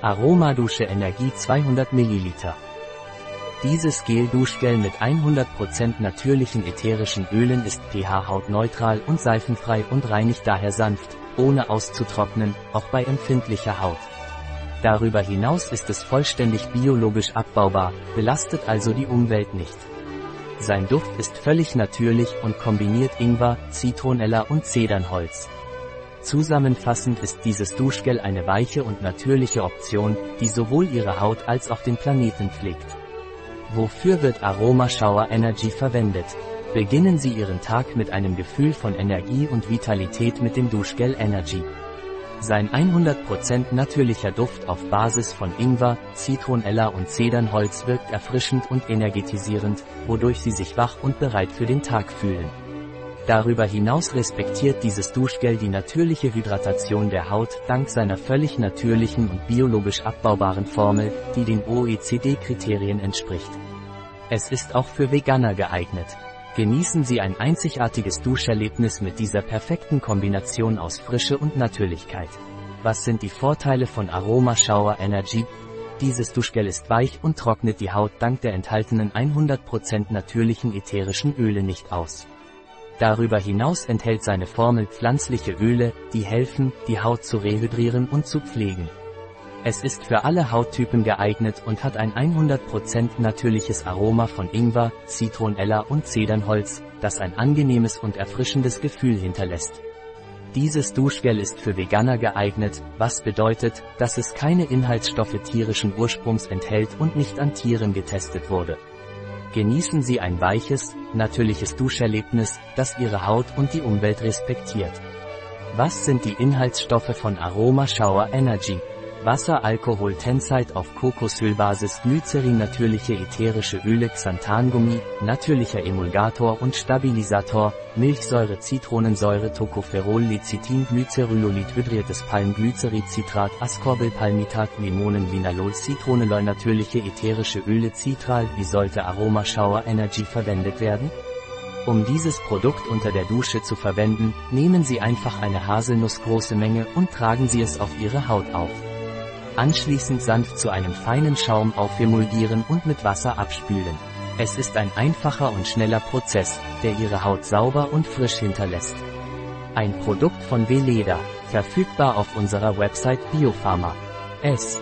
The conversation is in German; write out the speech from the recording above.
Aromadusche Energie 200 ml. Dieses Gel-Duschgel mit 100% natürlichen ätherischen Ölen ist pH-hautneutral und seifenfrei und reinigt daher sanft, ohne auszutrocknen, auch bei empfindlicher Haut. Darüber hinaus ist es vollständig biologisch abbaubar, belastet also die Umwelt nicht. Sein Duft ist völlig natürlich und kombiniert Ingwer, Zitronella und Zedernholz. Zusammenfassend ist dieses Duschgel eine weiche und natürliche Option, die sowohl Ihre Haut als auch den Planeten pflegt. Wofür wird Aroma Shower Energy verwendet? Beginnen Sie Ihren Tag mit einem Gefühl von Energie und Vitalität mit dem Duschgel Energy. Sein 100% natürlicher Duft auf Basis von Ingwer, Zitronella und Zedernholz wirkt erfrischend und energetisierend, wodurch Sie sich wach und bereit für den Tag fühlen. Darüber hinaus respektiert dieses Duschgel die natürliche Hydratation der Haut dank seiner völlig natürlichen und biologisch abbaubaren Formel, die den OECD-Kriterien entspricht. Es ist auch für Veganer geeignet. Genießen Sie ein einzigartiges Duscherlebnis mit dieser perfekten Kombination aus Frische und Natürlichkeit. Was sind die Vorteile von Aroma Shower Energy? Dieses Duschgel ist weich und trocknet die Haut dank der enthaltenen 100% natürlichen ätherischen Öle nicht aus. Darüber hinaus enthält seine Formel pflanzliche Öle, die helfen, die Haut zu rehydrieren und zu pflegen. Es ist für alle Hauttypen geeignet und hat ein 100% natürliches Aroma von Ingwer, Zitronella und Zedernholz, das ein angenehmes und erfrischendes Gefühl hinterlässt. Dieses Duschgel ist für Veganer geeignet, was bedeutet, dass es keine Inhaltsstoffe tierischen Ursprungs enthält und nicht an Tieren getestet wurde. Genießen Sie ein weiches, natürliches Duscherlebnis, das Ihre Haut und die Umwelt respektiert. Was sind die Inhaltsstoffe von Aroma Shower Energy? Wasser, Alkohol, Tenzeit auf Kokosölbasis, Glycerin, natürliche ätherische Öle, Xanthangummi, natürlicher Emulgator und Stabilisator, Milchsäure, Zitronensäure, Tocopherol, Lecithin, Glycerylolid, hydriertes Palmglycerid-Citrat, Ascorbylpalmitat, Limonenlinalol, Zitronelol, natürliche ätherische Öle, Citral. Wie sollte Aroma Shower Energy verwendet werden? Um dieses Produkt unter der Dusche zu verwenden, nehmen Sie einfach eine haselnussgroße Menge und tragen Sie es auf Ihre Haut auf. Anschließend sanft zu einem feinen Schaum aufemulgieren und mit Wasser abspülen. Es ist ein einfacher und schneller Prozess, der Ihre Haut sauber und frisch hinterlässt. Ein Produkt von Veleda, verfügbar auf unserer Website Biopharma. S.